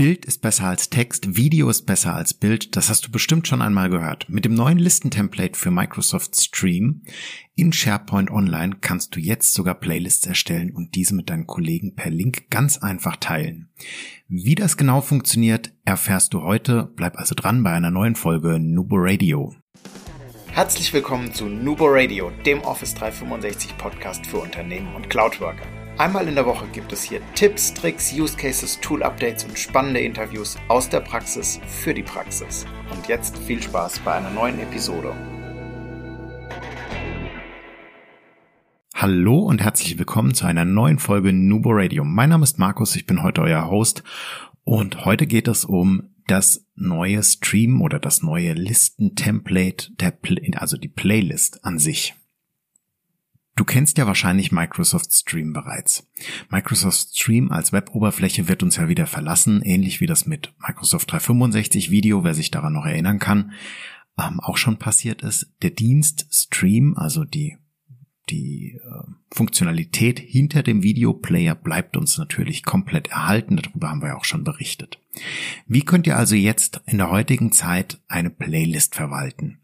Bild ist besser als Text, Video ist besser als Bild, das hast du bestimmt schon einmal gehört. Mit dem neuen Listentemplate für Microsoft Stream in SharePoint Online kannst du jetzt sogar Playlists erstellen und diese mit deinen Kollegen per Link ganz einfach teilen. Wie das genau funktioniert, erfährst du heute. Bleib also dran bei einer neuen Folge Nubo Radio. Herzlich willkommen zu Nubo Radio, dem Office 365 Podcast für Unternehmen und Cloudworker. Einmal in der Woche gibt es hier Tipps, Tricks, Use Cases, Tool Updates und spannende Interviews aus der Praxis für die Praxis. Und jetzt viel Spaß bei einer neuen Episode. Hallo und herzlich willkommen zu einer neuen Folge Nubo Radio. Mein Name ist Markus, ich bin heute euer Host und heute geht es um das neue Stream oder das neue Listen-Template, also die Playlist an sich. Du kennst ja wahrscheinlich Microsoft Stream bereits. Microsoft Stream als Weboberfläche wird uns ja wieder verlassen, ähnlich wie das mit Microsoft 365 Video, wer sich daran noch erinnern kann, ähm, auch schon passiert ist. Der Dienst Stream, also die die äh, Funktionalität hinter dem Videoplayer bleibt uns natürlich komplett erhalten. Darüber haben wir auch schon berichtet. Wie könnt ihr also jetzt in der heutigen Zeit eine Playlist verwalten?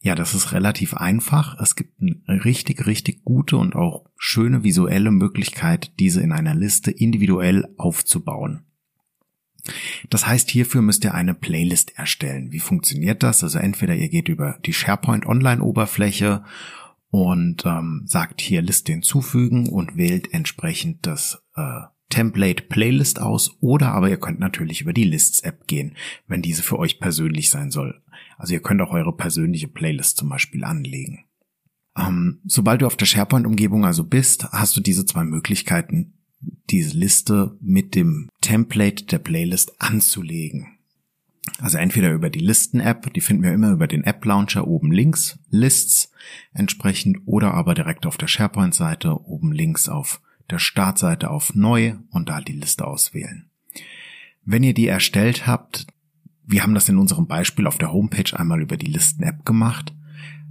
Ja, das ist relativ einfach. Es gibt eine richtig, richtig gute und auch schöne visuelle Möglichkeit, diese in einer Liste individuell aufzubauen. Das heißt, hierfür müsst ihr eine Playlist erstellen. Wie funktioniert das? Also entweder ihr geht über die SharePoint Online Oberfläche und ähm, sagt hier Liste hinzufügen und wählt entsprechend das äh, Template Playlist aus oder aber ihr könnt natürlich über die Lists App gehen, wenn diese für euch persönlich sein soll. Also ihr könnt auch eure persönliche Playlist zum Beispiel anlegen. Ähm, sobald du auf der SharePoint-Umgebung also bist, hast du diese zwei Möglichkeiten, diese Liste mit dem Template der Playlist anzulegen. Also entweder über die Listen-App, die finden wir immer über den App-Launcher oben links, Lists entsprechend, oder aber direkt auf der SharePoint-Seite oben links auf der Startseite auf Neu und da die Liste auswählen. Wenn ihr die erstellt habt, wir haben das in unserem Beispiel auf der Homepage einmal über die Listen-App gemacht,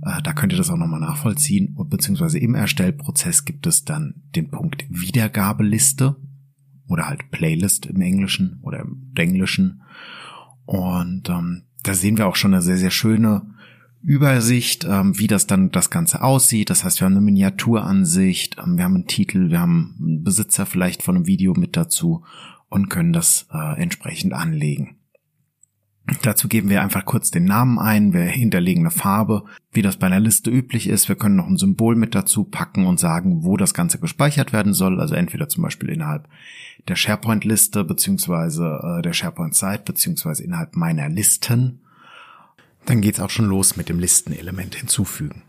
äh, da könnt ihr das auch nochmal nachvollziehen, beziehungsweise im Erstellprozess gibt es dann den Punkt Wiedergabeliste oder halt Playlist im Englischen oder im Englischen. Und ähm, da sehen wir auch schon eine sehr, sehr schöne Übersicht, ähm, wie das dann das Ganze aussieht. Das heißt, wir haben eine Miniaturansicht, ähm, wir haben einen Titel, wir haben einen Besitzer vielleicht von einem Video mit dazu und können das äh, entsprechend anlegen. Dazu geben wir einfach kurz den Namen ein, wir hinterlegen eine Farbe, wie das bei einer Liste üblich ist. Wir können noch ein Symbol mit dazu packen und sagen, wo das Ganze gespeichert werden soll. Also entweder zum Beispiel innerhalb der SharePoint-Liste beziehungsweise äh, der SharePoint-Site beziehungsweise innerhalb meiner Listen. Dann geht's auch schon los mit dem Listenelement hinzufügen.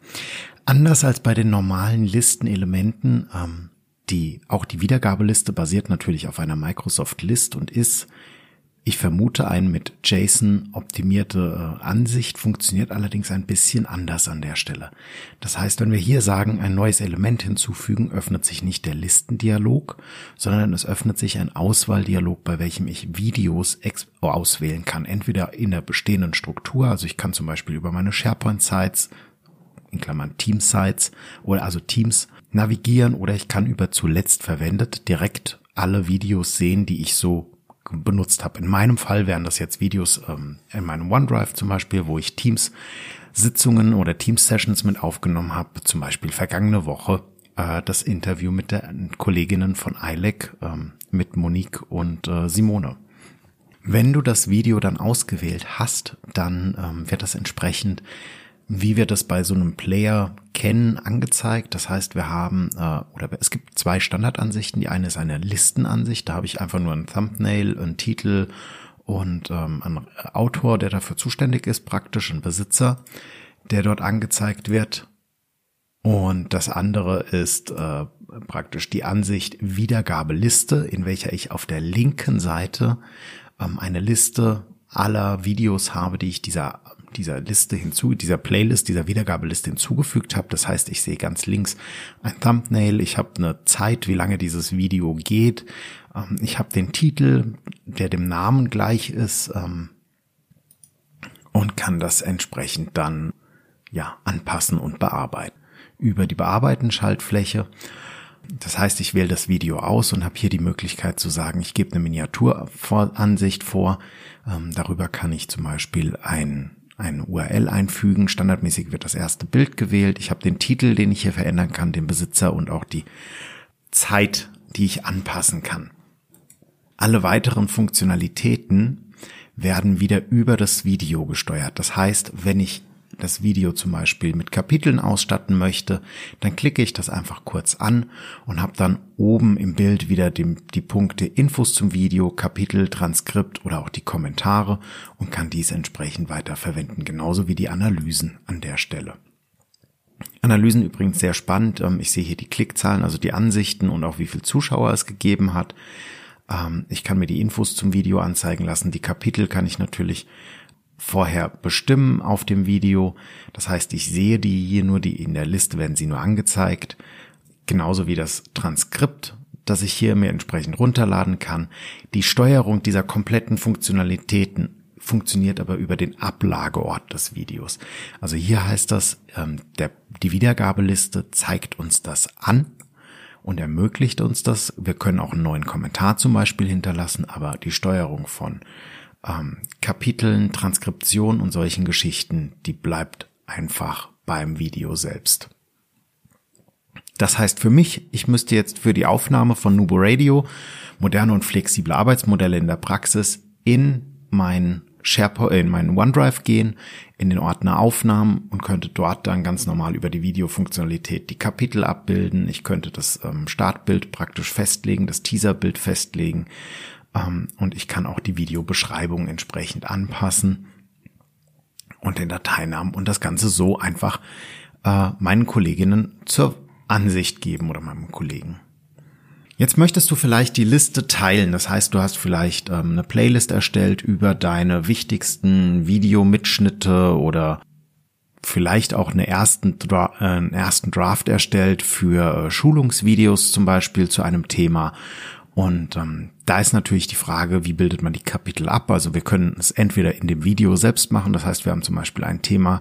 Anders als bei den normalen Listenelementen, ähm, die auch die Wiedergabeliste basiert natürlich auf einer Microsoft List und ist ich vermute, eine mit JSON optimierte äh, Ansicht funktioniert allerdings ein bisschen anders an der Stelle. Das heißt, wenn wir hier sagen, ein neues Element hinzufügen, öffnet sich nicht der Listendialog, sondern es öffnet sich ein Auswahldialog, bei welchem ich Videos auswählen kann. Entweder in der bestehenden Struktur, also ich kann zum Beispiel über meine SharePoint-Sites, in Klammern Team-Sites oder also Teams navigieren oder ich kann über zuletzt verwendet direkt alle Videos sehen, die ich so benutzt habe. In meinem Fall wären das jetzt Videos ähm, in meinem OneDrive zum Beispiel, wo ich Teams Sitzungen oder Teams Sessions mit aufgenommen habe. Zum Beispiel vergangene Woche äh, das Interview mit der Kolleginnen von ILEC, ähm, mit Monique und äh, Simone. Wenn du das Video dann ausgewählt hast, dann ähm, wird das entsprechend wie wir das bei so einem Player kennen, angezeigt. Das heißt, wir haben, äh, oder es gibt zwei Standardansichten. Die eine ist eine Listenansicht, da habe ich einfach nur ein Thumbnail, einen Titel und ähm, einen Autor, der dafür zuständig ist, praktisch ein Besitzer, der dort angezeigt wird. Und das andere ist äh, praktisch die Ansicht Wiedergabeliste, in welcher ich auf der linken Seite ähm, eine Liste aller Videos habe, die ich dieser dieser Liste hinzu, dieser Playlist, dieser Wiedergabeliste hinzugefügt habe. Das heißt, ich sehe ganz links ein Thumbnail, ich habe eine Zeit, wie lange dieses Video geht, ähm, ich habe den Titel, der dem Namen gleich ist ähm, und kann das entsprechend dann ja anpassen und bearbeiten. Über die Bearbeiten-Schaltfläche Das heißt, ich wähle das Video aus und habe hier die Möglichkeit zu sagen, ich gebe eine Miniaturansicht vor. Ähm, darüber kann ich zum Beispiel ein, ein URL einfügen. Standardmäßig wird das erste Bild gewählt. Ich habe den Titel, den ich hier verändern kann, den Besitzer und auch die Zeit, die ich anpassen kann. Alle weiteren Funktionalitäten werden wieder über das Video gesteuert. Das heißt, wenn ich das Video zum Beispiel mit Kapiteln ausstatten möchte, dann klicke ich das einfach kurz an und habe dann oben im Bild wieder die, die Punkte Infos zum Video, Kapitel, Transkript oder auch die Kommentare und kann dies entsprechend weiter verwenden, genauso wie die Analysen an der Stelle. Analysen übrigens sehr spannend. Ähm, ich sehe hier die Klickzahlen, also die Ansichten und auch wie viel Zuschauer es gegeben hat. Ähm, ich kann mir die Infos zum Video anzeigen lassen. Die Kapitel kann ich natürlich vorher bestimmen auf dem Video. Das heißt, ich sehe die hier nur, die in der Liste werden sie nur angezeigt. Genauso wie das Transkript, das ich hier mir entsprechend runterladen kann. Die Steuerung dieser kompletten Funktionalitäten funktioniert aber über den Ablageort des Videos. Also hier heißt das, ähm, der, die Wiedergabeliste zeigt uns das an und ermöglicht uns das. Wir können auch einen neuen Kommentar zum Beispiel hinterlassen, aber die Steuerung von ähm, Kapiteln, Transkription und solchen Geschichten, die bleibt einfach beim Video selbst. Das heißt für mich, ich müsste jetzt für die Aufnahme von Nubo Radio moderne und flexible Arbeitsmodelle in der Praxis in mein SharePoint, in meinen OneDrive gehen, in den Ordner Aufnahmen und könnte dort dann ganz normal über die Videofunktionalität die Kapitel abbilden. Ich könnte das ähm, Startbild praktisch festlegen, das Teaserbild festlegen und ich kann auch die Videobeschreibung entsprechend anpassen und den Dateinamen und das Ganze so einfach äh, meinen Kolleginnen zur Ansicht geben oder meinem Kollegen. Jetzt möchtest du vielleicht die Liste teilen. Das heißt, du hast vielleicht ähm, eine Playlist erstellt über deine wichtigsten Videomitschnitte oder vielleicht auch eine ersten, Dra äh, einen ersten Draft erstellt für äh, Schulungsvideos zum Beispiel zu einem Thema und ähm, da ist natürlich die Frage, wie bildet man die Kapitel ab? Also wir können es entweder in dem Video selbst machen, das heißt, wir haben zum Beispiel ein Thema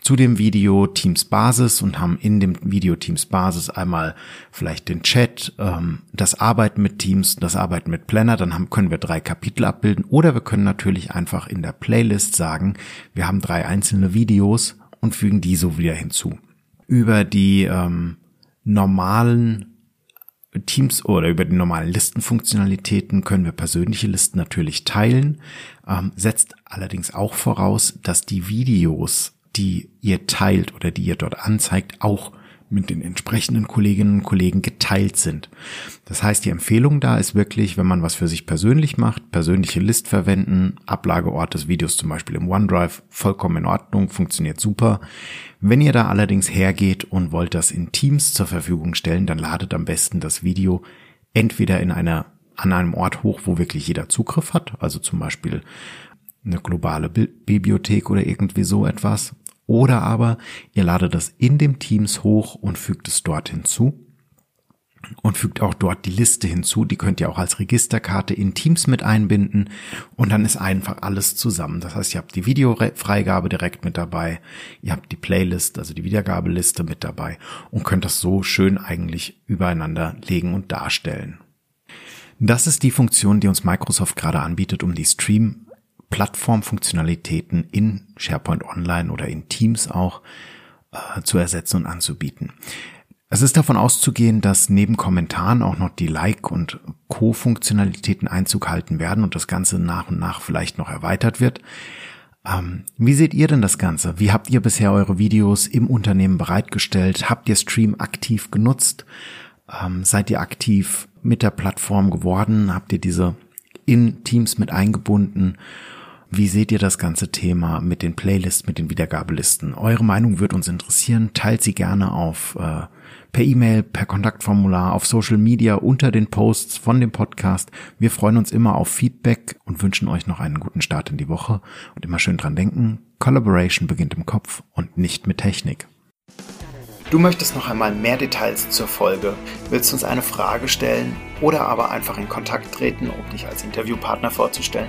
zu dem Video Teams Basis und haben in dem Video Teams Basis einmal vielleicht den Chat, ähm, das Arbeiten mit Teams, das Arbeiten mit Planner, dann haben, können wir drei Kapitel abbilden oder wir können natürlich einfach in der Playlist sagen, wir haben drei einzelne Videos und fügen die so wieder hinzu. Über die ähm, normalen Teams oder über die normalen Listenfunktionalitäten können wir persönliche Listen natürlich teilen, ähm, setzt allerdings auch voraus, dass die Videos, die ihr teilt oder die ihr dort anzeigt, auch mit den entsprechenden Kolleginnen und Kollegen geteilt sind. Das heißt, die Empfehlung da ist wirklich, wenn man was für sich persönlich macht, persönliche List verwenden, Ablageort des Videos zum Beispiel im OneDrive, vollkommen in Ordnung, funktioniert super. Wenn ihr da allerdings hergeht und wollt das in Teams zur Verfügung stellen, dann ladet am besten das Video entweder in einer, an einem Ort hoch, wo wirklich jeder Zugriff hat, also zum Beispiel eine globale Bibliothek oder irgendwie so etwas, oder aber ihr ladet das in dem Teams hoch und fügt es dort hinzu und fügt auch dort die Liste hinzu. Die könnt ihr auch als Registerkarte in Teams mit einbinden und dann ist einfach alles zusammen. Das heißt, ihr habt die Videofreigabe direkt mit dabei, ihr habt die Playlist, also die Wiedergabeliste mit dabei und könnt das so schön eigentlich übereinander legen und darstellen. Das ist die Funktion, die uns Microsoft gerade anbietet, um die Stream Plattformfunktionalitäten in SharePoint Online oder in Teams auch äh, zu ersetzen und anzubieten. Es ist davon auszugehen, dass neben Kommentaren auch noch die Like- und Co-Funktionalitäten Einzug halten werden und das Ganze nach und nach vielleicht noch erweitert wird. Ähm, wie seht ihr denn das Ganze? Wie habt ihr bisher eure Videos im Unternehmen bereitgestellt? Habt ihr Stream aktiv genutzt? Ähm, seid ihr aktiv mit der Plattform geworden? Habt ihr diese in Teams mit eingebunden? Wie seht ihr das ganze Thema mit den Playlists, mit den Wiedergabelisten? Eure Meinung wird uns interessieren. Teilt sie gerne auf äh, per E-Mail, per Kontaktformular, auf Social Media, unter den Posts von dem Podcast. Wir freuen uns immer auf Feedback und wünschen euch noch einen guten Start in die Woche. Und immer schön dran denken, Collaboration beginnt im Kopf und nicht mit Technik. Du möchtest noch einmal mehr Details zur Folge, willst uns eine Frage stellen oder aber einfach in Kontakt treten, um dich als Interviewpartner vorzustellen?